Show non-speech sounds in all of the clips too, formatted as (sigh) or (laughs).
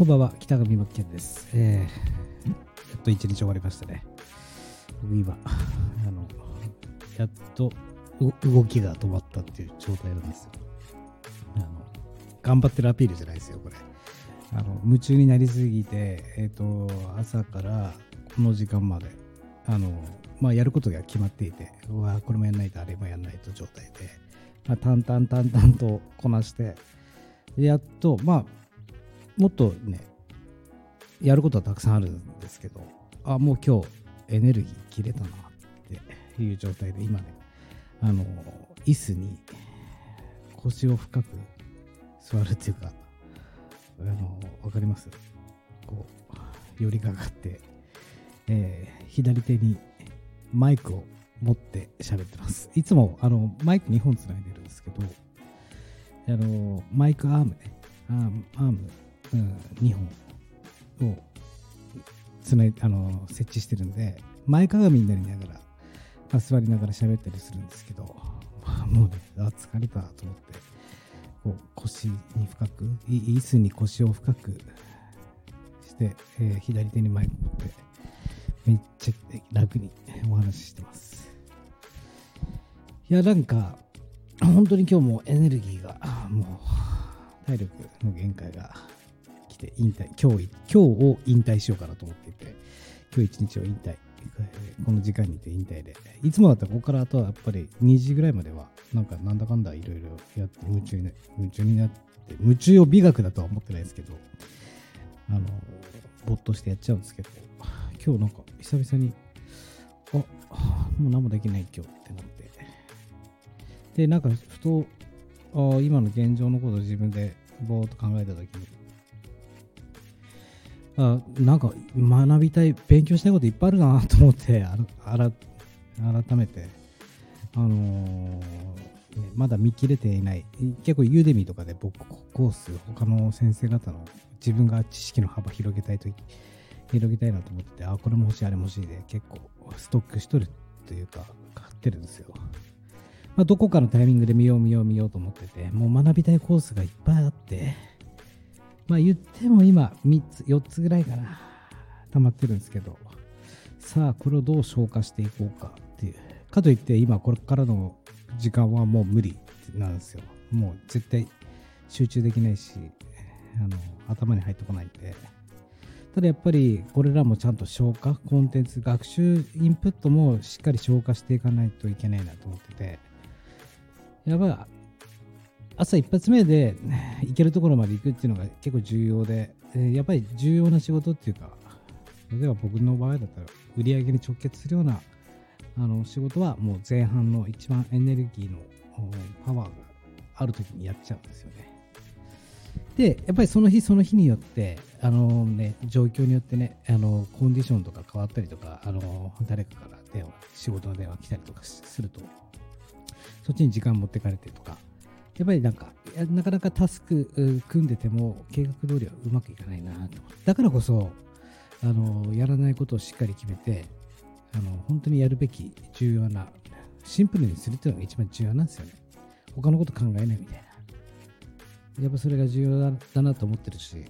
こんばんは、北上真剣です。えー、やっと一日終わりましたね。僕今、あの、やっと動きが止まったっていう状態なんですよ。あの、頑張ってるアピールじゃないですよ、これ。あの、夢中になりすぎて、えっ、と、朝からこの時間まで、あの、まあ、やることが決まっていて、うわこれもやんないと、あれもやんないと状態で、まあ、淡々淡々とこなして、やっと、まあ、もっとね、やることはたくさんあるんですけど、あ、もう今日エネルギー切れたなっていう状態で、今ね、あの、椅子に腰を深く座るっていうか、あの、わかります？こう、寄りかかって、えー左手にマイクを持って喋ってます。いつも、あの、マイク2本つないでるんですけど、あの、マイクアームね、アーム、アーム、うん、2本をつないあの設置してるんで、前かがみになりながら、まあ、座りながら喋ったりするんですけど、(laughs) まあもうね、あ疲れたと思って、こう腰に深く、椅子に腰を深くして、えー左手にマイク持って、めっちゃ楽に (laughs) お話ししてます。いや、なんか、本当に今日もエネルギーが、もう、体力の限界が来て、引退、今日、今日を引退しようかなと思っていて、今日一日を引退、この時間にて引退で、いつもだったらここからあとはやっぱり2時ぐらいまでは、なんかなんだかんだいろいろやって夢中に夢中になって、夢中を美学だとは思ってないですけど、あの、没頭してやっちゃうんですけど、今日なんか久々に、あ、もう何もできない今日ってなって、で、なんかふと、あ今の現状のことを自分でぼーっと考えたときに、あなんか学びたい、勉強したいこといっぱいあるなと思って、改めて、あのーまだ見切れていない、結構ユーデミーとかで僕コース、他の先生方の自分が知識の幅広げたいと広げたいなと思ってて、あ、これも欲しい、あれも欲しいで、結構ストックしとるというか、買ってるんですよ。まあ、どこかのタイミングで見よう見よう見ようと思ってて、もう学びたいコースがいっぱいあって、まあ言っても今3つ、4つぐらいかな、溜まってるんですけど、さあこれをどう消化していこうかっていう。かといって今これからの時間はもう無理なんですよ。もう絶対集中できないし、あの頭に入ってこないんで。ただやっぱりこれらもちゃんと消化、コンテンツ、学習インプットもしっかり消化していかないといけないなと思ってて、やばい、朝一発目で行けるところまで行くっていうのが結構重要で、えやっぱり重要な仕事っていうか、例えば僕の場合だったら売り上げに直結するようなあの仕事はもう前半の一番エネルギーのパワーがある時にやっちゃうんですよね。で、やっぱりその日その日によって、あのね、状況によってね、あのコンディションとか変わったりとか、あの誰かから電話、仕事の電話来たりとかすると、そっちに時間持ってかれてとか、やっぱりなんか、なかなかタスクう組んでても計画通りはうまくいかないなと。だからこそ、あのやらないことをしっかり決めて、あの本当にやるべき重要な、シンプルにするっていうのが一番重要なんですよね。他のこと考えないみたいな。やっぱそれが重要だだなと思ってるし、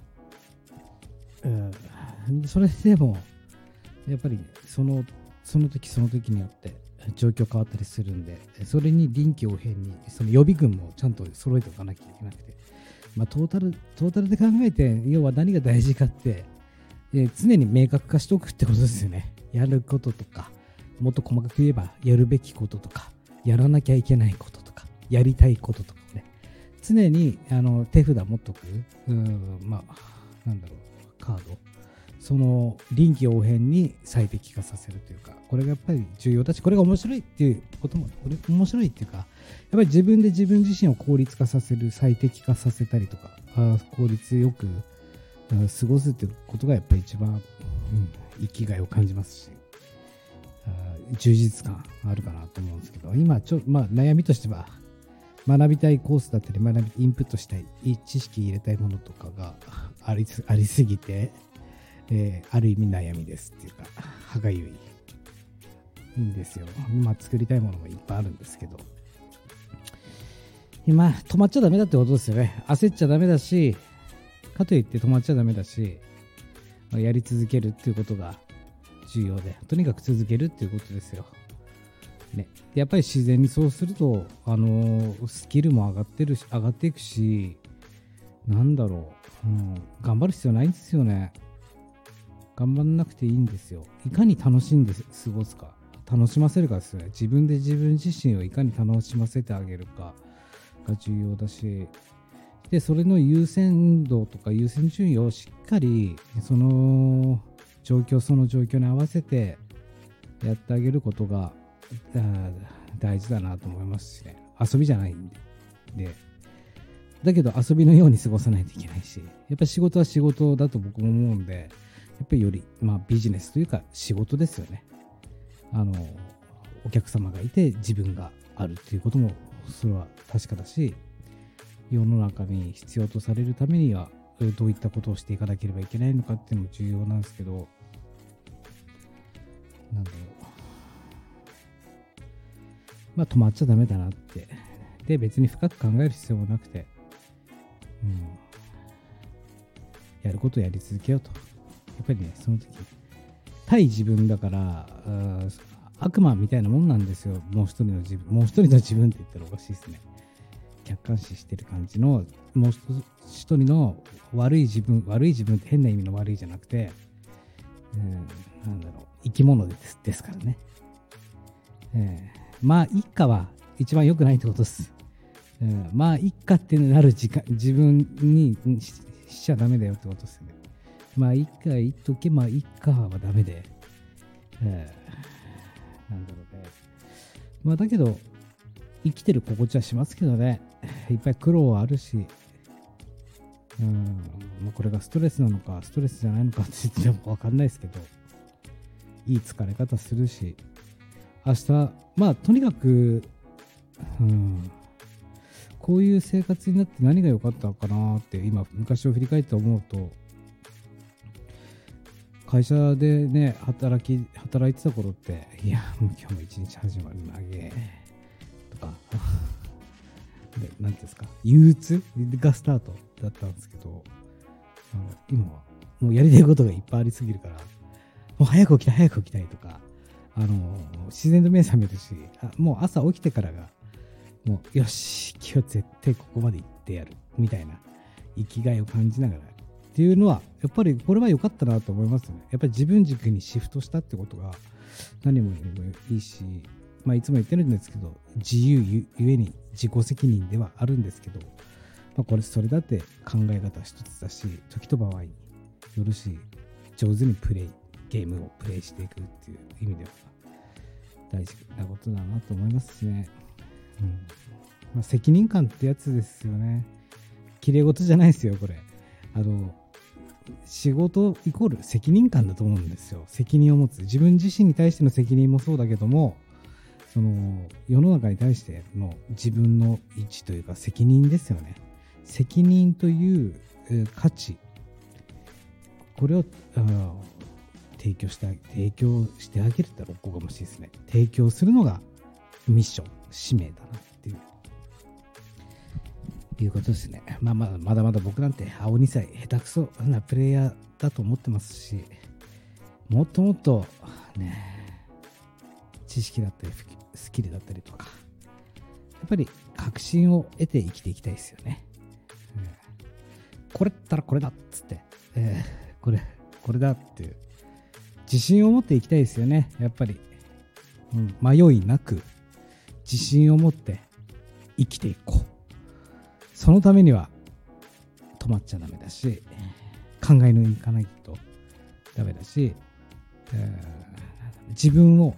うん、それでも、やっぱりね、その、その時その時によって状況変わったりするんで、それに臨機応変に、その予備軍もちゃんと揃えておかなきゃいけなくて、まあ、トータル、トータルで考えて、要は何が大事かって、え常に明確化しておくってことですよね。やることとか、もっと細かく言えば、やるべきこととか、やらなきゃいけないこととか、やりたいこととかね。常にあの手札持っとく、うん、まあ、なんだろう、カード。その臨機応変に最適化させるというか、これがやっぱり重要だし、これが面白いっていうことも、これ面白いっていうか、やっぱり自分で自分自身を効率化させる、最適化させたりとか、効率よく過ごすっていうことがやっぱり一番、うん、生きがいを感じますし、充実感あるかなと思うんですけど、今ちょ、まあ、悩みとしては、学びたいコースだったり、学び、インプットしたい、知識入れたいものとかがありすぎて、えーある意味悩みですっていうか、歯がゆい。いいんですよ。まあ、作りたいものもいっぱいあるんですけど、今、止まっちゃダメだってことですよね。焦っちゃダメだし、かといって止まっちゃダメだし、やり続けるっていうことが重要で、とにかく続けるっていうことですよ。ね、やっぱり自然にそうすると、あのースキルも上がってるし、上がっていくし、なんだろう、うん、頑張る必要ないんですよね。頑張んなくていいんですよ。いかに楽しんで過ごすか、楽しませるかですね。自分で自分自身をいかに楽しませてあげるかが重要だし、で、それの優先度とか優先順位をしっかり、その状況、その状況に合わせてやってあげることが大事だなと思いますしね。遊びじゃないんで。だけど遊びのように過ごさないといけないし、やっぱ仕事は仕事だと僕も思うんで、やっぱりより、まあビジネスというか仕事ですよね。あの、お客様がいて自分があるっていうことも、それは確かだし、世の中に必要とされるためには、どういったことをしていかなければいけないのかっていうのも重要なんですけど、なんだろう。まあ止まっちゃダメだなって。で、別に深く考える必要もなくて、うん。やることをやり続けようと。っぱりね、その時、対自分だから、悪魔みたいなもんなんですよ。もう一人の自分。もう一人の自分って言ったらおかしいですね。客観視してる感じの、もう一人の悪い自分、悪い自分って変な意味の悪いじゃなくて、うん、なんだろう、生き物ですですからね。えーまあ、一家は一番良くないってことです。うん、まあ、一家ってなる時間、自分にししちゃダメだよってことですよね。まあ、一家言っとけ、まあ、一家はダメで。えーなんだろうね。まあ、だけど、生きてる心地はしますけどね。いっぱい苦労はあるし、うん、まあ、これがストレスなのか、ストレスじゃないのかって言ってもわかんないですけど、いい疲れ方するし、明日、まあ、とにかく、うん、こういう生活になって何が良かったのかなって、今、昔を振り返って思うと、会社でね、働き、働いてた頃って、いや、もう今日も一日始まる長えとか、で、なんていうんですか、憂鬱がスタートだったんですけど、あの今はもうやりたいことがいっぱいありすぎるから、もう早く起きたい、早く起きたいとか、あの、自然と目覚めるし、あもう朝起きてからが、もう、よし、今日絶対ここまで行ってやる、みたいな生きがいを感じながらっていうのは、やっぱりこれは良かったなと思いますね。やっぱり自分軸にシフトしたってことが何もよりもいいし、まあ、いつも言ってるんですけど、自由ゆゆえに自己責任ではあるんですけど、まあ、これ、それだって考え方一つだし、時と場合によるし、上手にプレイ、ゲームをプレイしていくっていう意味では大事なことだなと思いますしね。うんまあ、責任感ってやつですよね。綺麗事じゃないですよ、これ。あの、仕事イコール責任感だと思うんですよ。責任を持つ。自分自身に対しての責任もそうだけども、その世の中に対しての自分の位置というか責任ですよね。責任という価値、これを提供して提供してあげるっておこがましいですね。提供するのがミッション、使命だなていう。ことですね。まあまあ、まだまだ僕なんて青2歳、下手くそなプレイヤーだと思ってますし、もっともっとね、知識だったり、スキルだったりとか、やっぱり確信を得て生きていきたいですよね。これったらこれだっつって、えーこれ、これだっていう、自信を持っていきたいですよね、やっぱり。うん、迷いなく、自信を持って生きていこう。そのためには止まっちゃダメだし、考え抜かないとダメだし、自分を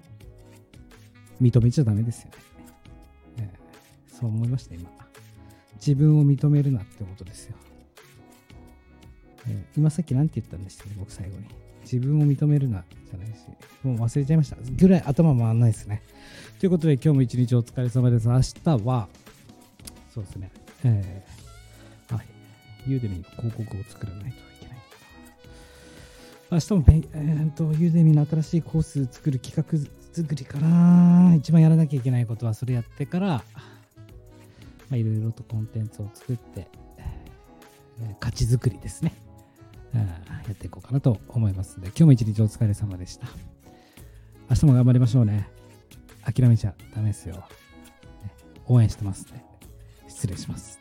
認めちゃダメですよね、そう思いました、今。自分を認めるなってことですよ。え今さっき何て言ったんでしたっけ、僕最後に。自分を認めるなじゃないし、もう忘れちゃいました。ぐらい頭回らないですね。ということで、今日も一日お疲れ様です。明日は、そうですね、えー、はい、ユーデミの広告を作らないといけない。明日もえー、とユーデミの新しいコース作る企画作りかな。一番やらなきゃいけないことはそれやってから、まあ、いろいろとコンテンツを作って、え価値づくりですね、うん、やっていこうかなと思いますので、今日も一日お疲れ様でした。明日も頑張りましょうね。諦めちゃダメですよ。ね、応援してますね。失礼します。